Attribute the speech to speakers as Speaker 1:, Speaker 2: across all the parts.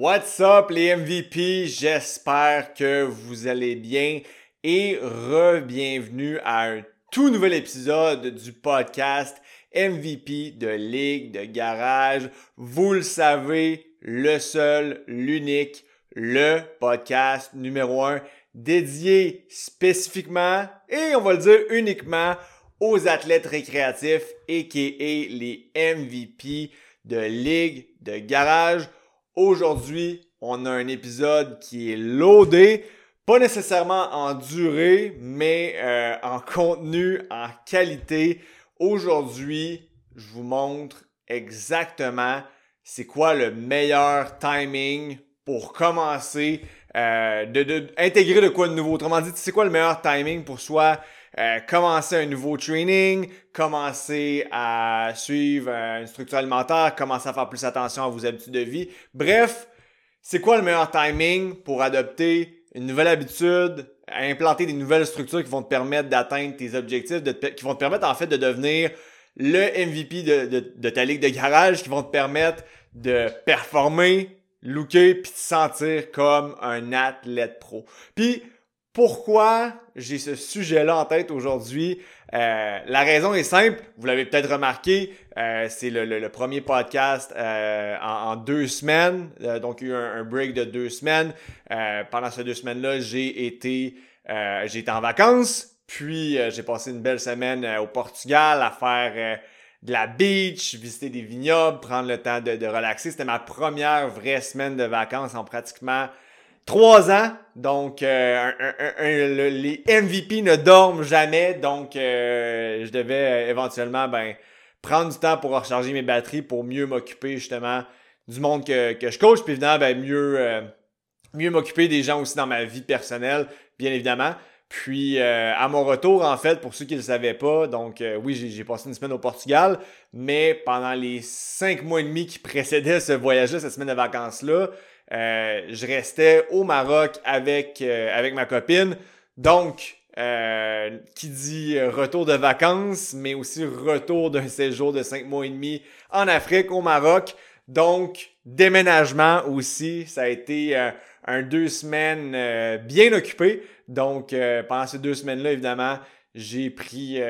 Speaker 1: What's up les MVP? J'espère que vous allez bien et re-bienvenue à un tout nouvel épisode du podcast MVP de Ligue de Garage. Vous le savez, le seul, l'unique, le podcast numéro un dédié spécifiquement et on va le dire uniquement aux athlètes récréatifs et les MVP de Ligue de Garage. Aujourd'hui, on a un épisode qui est loadé, pas nécessairement en durée, mais euh, en contenu, en qualité. Aujourd'hui, je vous montre exactement c'est quoi le meilleur timing pour commencer, euh, de, intégrer de quoi de nouveau. Autrement dit, c'est quoi le meilleur timing pour soit euh, commencer un nouveau training, commencer à suivre euh, une structure alimentaire, commencer à faire plus attention à vos habitudes de vie. Bref, c'est quoi le meilleur timing pour adopter une nouvelle habitude, implanter des nouvelles structures qui vont te permettre d'atteindre tes objectifs, qui vont te permettre en fait de devenir le MVP de, de ta ligue de garage, qui vont te permettre de performer, looker, puis te sentir comme un athlète pro. Puis pourquoi j'ai ce sujet-là en tête aujourd'hui? Euh, la raison est simple, vous l'avez peut-être remarqué, euh, c'est le, premier podcast euh, en, deux semaines, donc il y a eu un, break de deux semaines. pendant ces deux semaines-là, j'ai été, j'ai été en vacances, puis j'ai passé une belle semaine au Portugal à faire de la beach, visiter des vignobles, prendre le temps de, de relaxer. C'était ma première vraie semaine de vacances en pratiquement Trois ans, donc euh, les MVP ne dorment jamais, donc euh, je devais euh, éventuellement ben, prendre du temps pour recharger mes batteries pour mieux m'occuper justement du monde que, que je coach, puis évidemment ben, mieux, mieux m'occuper des gens aussi dans ma vie personnelle, bien évidemment. Puis à mon retour, en fait, pour ceux qui ne le savaient pas, donc oui, j'ai passé une semaine au Portugal, mais pendant les cinq mois et demi qui précédaient ce voyage-là, cette semaine de vacances-là, euh, je restais au Maroc avec, euh, avec ma copine. Donc, euh, qui dit retour de vacances, mais aussi retour d'un séjour de cinq mois et demi en Afrique, au Maroc. Donc, déménagement aussi. Ça a été un deux semaines bien occupé. Donc, pendant ces deux semaines-là, évidemment, j'ai pris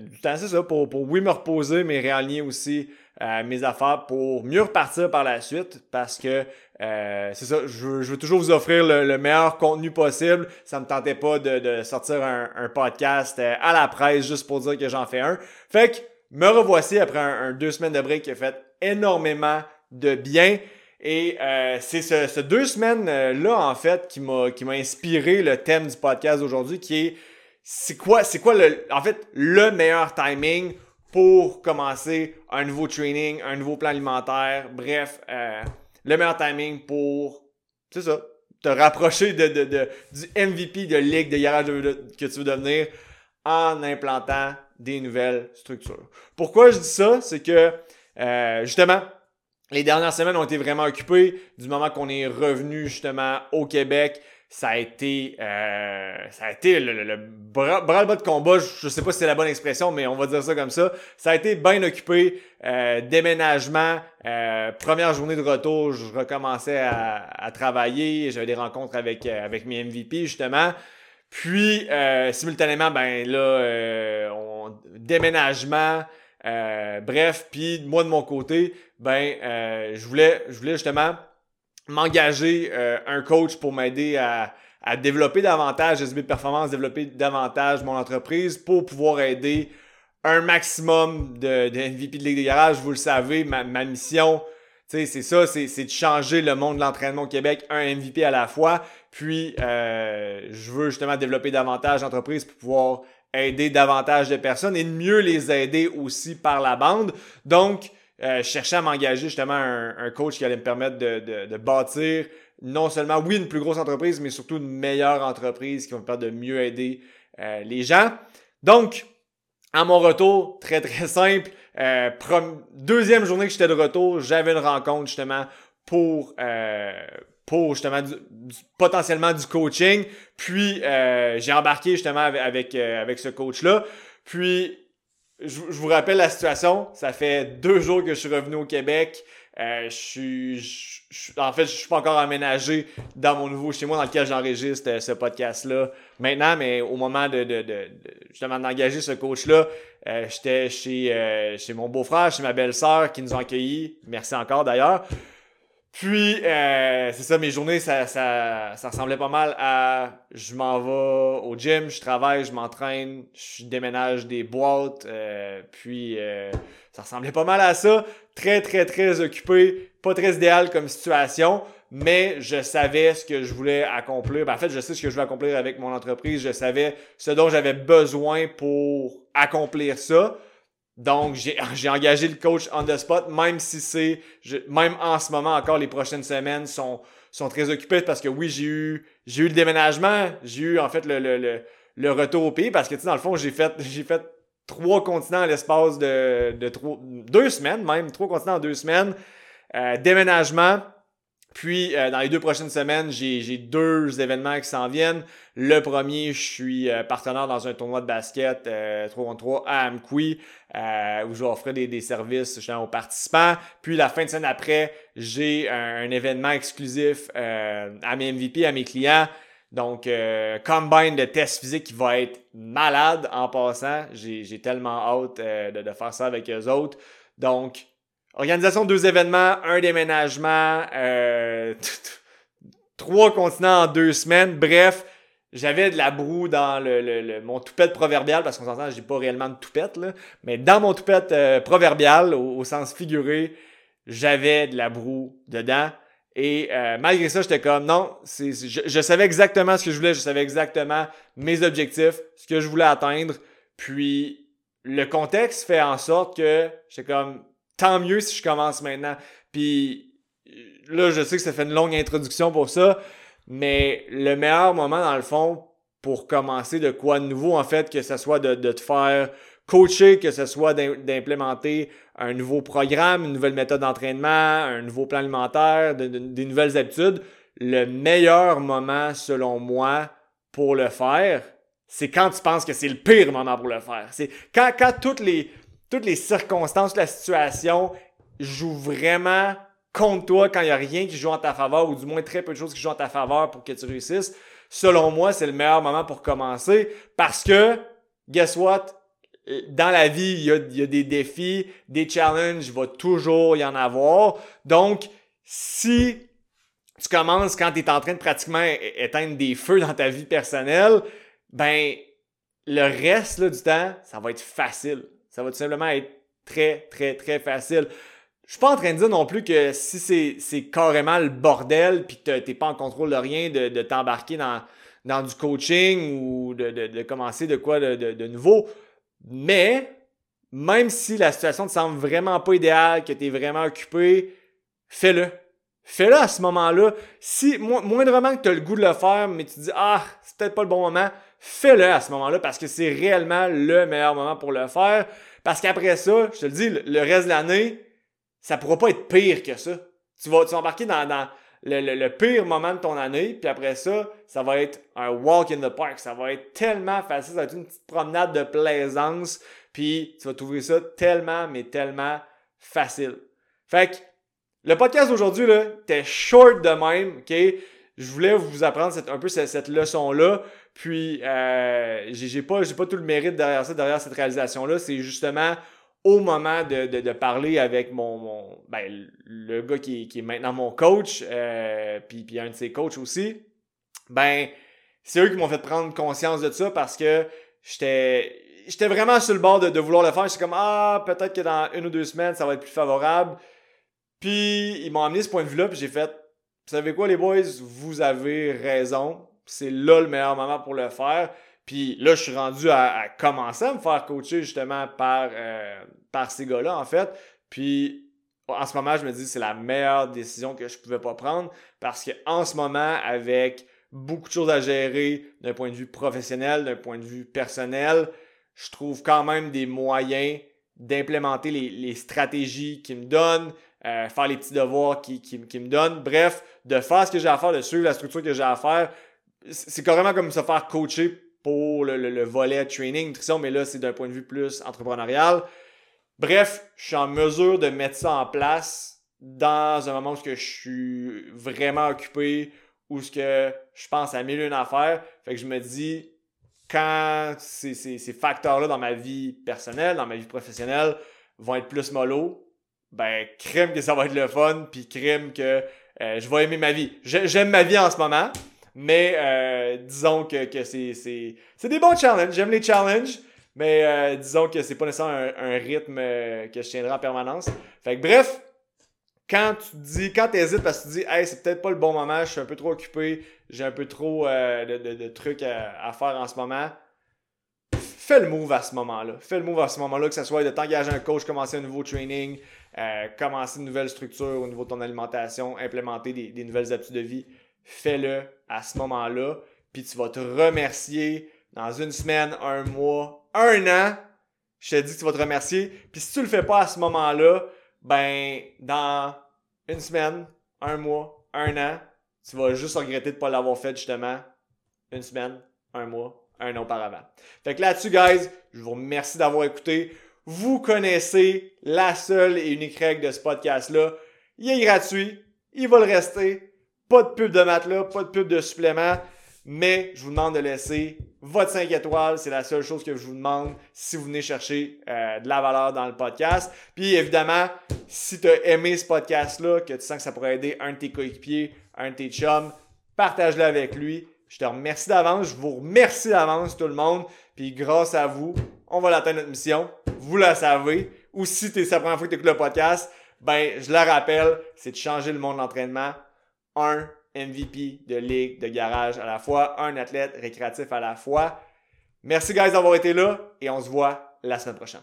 Speaker 1: du temps, c'est ça, pour, pour oui me reposer, mais réaligner aussi mes affaires pour mieux repartir par la suite parce que euh, c'est ça, je veux, toujours vous offrir le, meilleur contenu possible. Ça me tentait pas de, sortir un, podcast euh, à la presse juste pour dire que j'en fais un. Fait que me revoici après un, deux semaines de break qui a fait énormément de bien. Et euh, c'est ce, deux semaines-là, en fait, qui m'a qui m'a inspiré le thème du podcast d'aujourd'hui, qui est c'est quoi, c'est quoi le, en fait, le meilleur timing pour commencer un nouveau training, un nouveau plan alimentaire, bref, euh, le meilleur timing pour, c'est ça, te rapprocher de, de, de, du MVP de ligue de garage que tu veux devenir en implantant des nouvelles structures. Pourquoi je dis ça? C'est que, euh, justement, les dernières semaines ont été vraiment occupées du moment qu'on est revenu justement au Québec ça a été euh, ça a été le, le, bras, le bas de combat, je, sais pas si c'est la bonne expression, mais on va dire ça comme ça. Ça a été bien occupé, euh, déménagement, euh, première journée de retour, je recommençais à, à travailler, j'avais des rencontres avec avec mes MVP justement. Puis simultanément, ben là, on, déménagement, bref, puis moi de mon côté, ben je voulais je voulais justement m'engager euh, un coach pour m'aider à, développer davantage SB Performance, développer davantage mon entreprise pour pouvoir aider un maximum de, de MVP de Ligue de Garage. Vous le savez, ma, mission, c'est ça, c'est de changer le monde de l'entraînement au Québec, un MVP à la fois. Puis, euh, je veux justement développer davantage d'entreprises pour pouvoir aider davantage de personnes et mieux les aider aussi par la bande. Donc, euh, cherchais à m'engager justement un, coach qui allait me permettre de, bâtir non seulement, oui, une plus grosse entreprise, mais surtout une meilleure entreprise qui va me permettre de mieux aider euh, les gens. Donc, à mon retour, très très simple, euh, deuxième journée que j'étais de retour, j'avais une rencontre justement pour pour justement potentiellement du coaching. Puis j'ai embarqué justement avec, avec ce coach-là. Puis je, vous rappelle la situation. Ça fait deux jours que je suis revenu au Québec. Euh, je suis, en fait, je suis pas encore aménagé dans mon nouveau chez moi dans lequel j'enregistre euh, ce podcast-là maintenant, mais au moment de, de, de, justement d'engager ce coach-là, euh, j'étais chez, chez mon beau-frère, chez ma belle-sœur qui nous ont accueillis. Merci encore d'ailleurs. Puis, c'est ça, mes journées, ça, ça, ça ressemblait pas mal à je m'en vais au gym, je travaille, je m'entraîne, je déménage des boîtes, puis ça ressemblait pas mal à ça. Très, très, très occupé. Pas très idéal comme situation, mais je savais ce que je voulais accomplir. Ben, en fait, je sais ce que je veux accomplir avec mon entreprise. Je savais ce dont j'avais besoin pour accomplir ça. Donc, j'ai engagé le coach on the spot, même si c'est, même en ce moment encore, les prochaines semaines sont, sont très occupées parce que oui, j'ai eu, j'ai eu le déménagement, j'ai eu en fait le, le, le, le retour au pays parce que tu sais, dans le fond, j'ai fait, j'ai fait trois continents à l'espace de, de deux semaines, même trois continents en deux semaines. Euh, déménagement. Puis, euh, dans les deux prochaines semaines, j'ai deux événements qui s'en viennent. Le premier, je suis euh, partenaire dans un tournoi de basket 3 contre 3 à Amqui, où je vais des, des services aux participants. Puis, la fin de semaine après, j'ai un, un, événement exclusif à mes MVP, à mes clients. Donc, euh, combine de tests physiques qui va être malade en passant. J'ai tellement hâte euh, de, de, faire ça avec eux autres. Donc, organisation de deux événements, un déménagement, euh, trois continents en deux semaines. Bref, j'avais de la broue dans le, le, mon toupette proverbial, parce qu'on s'entend, j'ai pas réellement de toupette, là, mais dans mon toupette euh, proverbial, au, sens figuré, j'avais de la broue dedans. Et euh, malgré ça, j'étais comme non, c'est, je, savais exactement ce que je voulais, je savais exactement mes objectifs, ce que je voulais atteindre. Puis le contexte fait en sorte que j'étais comme tant mieux si je commence maintenant. Puis là, je sais que ça fait une longue introduction pour ça, mais le meilleur moment dans le fond pour commencer de quoi de nouveau, en fait, que ce soit de, te faire coacher, que ce soit d'implémenter un nouveau programme, une nouvelle méthode d'entraînement, un nouveau plan alimentaire, des nouvelles habitudes, le meilleur moment, selon moi, pour le faire, c'est quand tu penses que c'est le pire moment pour le faire. C'est quand toutes, les, toutes les circonstances, la situation joue vraiment contre toi, quand il n'y a rien qui joue en ta faveur, ou du moins très peu de choses qui jouent en ta faveur pour que tu réussisses, selon moi, c'est le meilleur moment pour commencer parce que, guess what? dans la vie, il y, a, des défis, des challenges, il va toujours y en avoir. Donc, si tu commences quand tu es en train de pratiquement éteindre des feux dans ta vie personnelle, ben, le reste du temps, ça va être facile. Ça va tout simplement être très, très, très facile. Je suis pas en train de dire non plus que si c'est carrément le bordel puis que t'es pas en contrôle de rien, de, t'embarquer dans, dans du coaching ou de, commencer de quoi de nouveau. Mais, même si la situation te semble vraiment pas idéale, que tu es vraiment occupé, fais-le. Fais-le à ce moment-là. Si, moindrement que tu as le goût de le faire, mais tu dis, ah, c'est peut-être pas le bon moment, fais-le à ce moment-là parce que c'est réellement le meilleur moment pour le faire. Parce qu'après ça, je te le dis, le reste de l'année, ça pourra pas être pire que ça. Tu vas, tu vas embarquer dans, dans le, pire moment de ton année, puis après ça, ça va être un walk in the park. Ça va être tellement facile, ça va être une petite promenade de plaisance, puis tu vas trouver ça tellement, mais tellement facile. Fait que le podcast d'aujourd'hui, là, t'es short de même, ok? Je voulais vous apprendre un peu cette, leçon-là, puis euh, j'ai pas, pas tout le mérite derrière ça, derrière cette réalisation-là. C'est justement au moment de, de, parler avec mon, mon ben, le gars qui, qui, est maintenant mon coach, euh, puis, puis un de ses coachs aussi, ben c'est eux qui m'ont fait prendre conscience de ça parce que j'étais j'étais vraiment sur le bord de, de vouloir le faire. J'étais comme ah peut-être que dans une ou deux semaines ça va être plus favorable. Puis ils m'ont amené ce point de vue là, puis j'ai fait vous savez quoi les boys, vous avez raison. C'est là le meilleur moment pour le faire. Puis là, je suis rendu à, commencer à me faire coacher justement par, euh, par ces gars-là, en fait. Puis en ce moment, je me dis que c'est la meilleure décision que je pouvais pas prendre parce qu'en ce moment, avec beaucoup de choses à gérer d'un point de vue professionnel, d'un point de vue personnel, je trouve quand même des moyens d'implémenter les, stratégies qui me donnent, euh, faire les petits devoirs qui, qui, qui me donnent, bref, de faire ce que j'ai à faire, de suivre la structure que j'ai à faire. C'est carrément comme se faire coacher pour le, volet training, nutrition, mais là, c'est d'un point de vue plus entrepreneurial. Bref, je suis en mesure de mettre ça en place dans un moment où je suis vraiment occupé, où ce que je pense à mille une affaires. Fait que je me dis, quand ces, ces, facteurs-là dans ma vie personnelle, dans ma vie professionnelle, vont être plus mollo, ben, crème que ça va être le fun, puis crème que euh, je vais aimer ma vie. J'aime ma vie en ce moment, mais euh, disons que, que c'est des bons challenges. J'aime les challenges, mais euh, disons que c'est pas nécessairement un, rythme que je tiendrai en permanence. Fait que bref, quand tu dis, quand hésites parce que tu dis, hey, c'est peut-être pas le bon moment, je suis un peu trop occupé, j'ai un peu trop de, trucs à, faire en ce moment, fais le move à ce moment-là. Fais le move à ce moment-là, que ce soit de t'engager un coach, commencer un nouveau training, euh, commencer une nouvelle structure au niveau de ton alimentation, implémenter des, nouvelles habitudes de vie, fais-le à ce moment-là. Puis tu vas te remercier dans une semaine, un mois, un an. Je te dis que tu vas te remercier. Puis si tu le fais pas à ce moment-là, ben dans une semaine, un mois, un an, tu vas juste regretter de ne pas l'avoir fait justement une semaine, un mois, un an auparavant. Fait que là-dessus, guys, je vous remercie d'avoir écouté. Vous connaissez la seule et unique règle de ce podcast-là. Il est gratuit. Il va le rester. Pas de pub de matelas, pas de pub de supplément. Mais je vous demande de laisser votre 5 étoiles. C'est la seule chose que je vous demande si vous venez chercher euh, de la valeur dans le podcast. Puis évidemment, si tu as aimé ce podcast-là, que tu sens que ça pourrait aider un de tes coéquipiers, un de tes chums, partage-le avec lui. Je te remercie d'avance. Je vous remercie d'avance tout le monde. Puis grâce à vous, on va l'atteindre notre mission. Vous la savez. Ou si c'est la première fois que tu écoutes le podcast, ben, je la rappelle, c'est de changer le monde de l'entraînement. Un MVP de ligue, de garage à la fois, un athlète récréatif à la fois. Merci guys d'avoir été là et on se voit la semaine prochaine.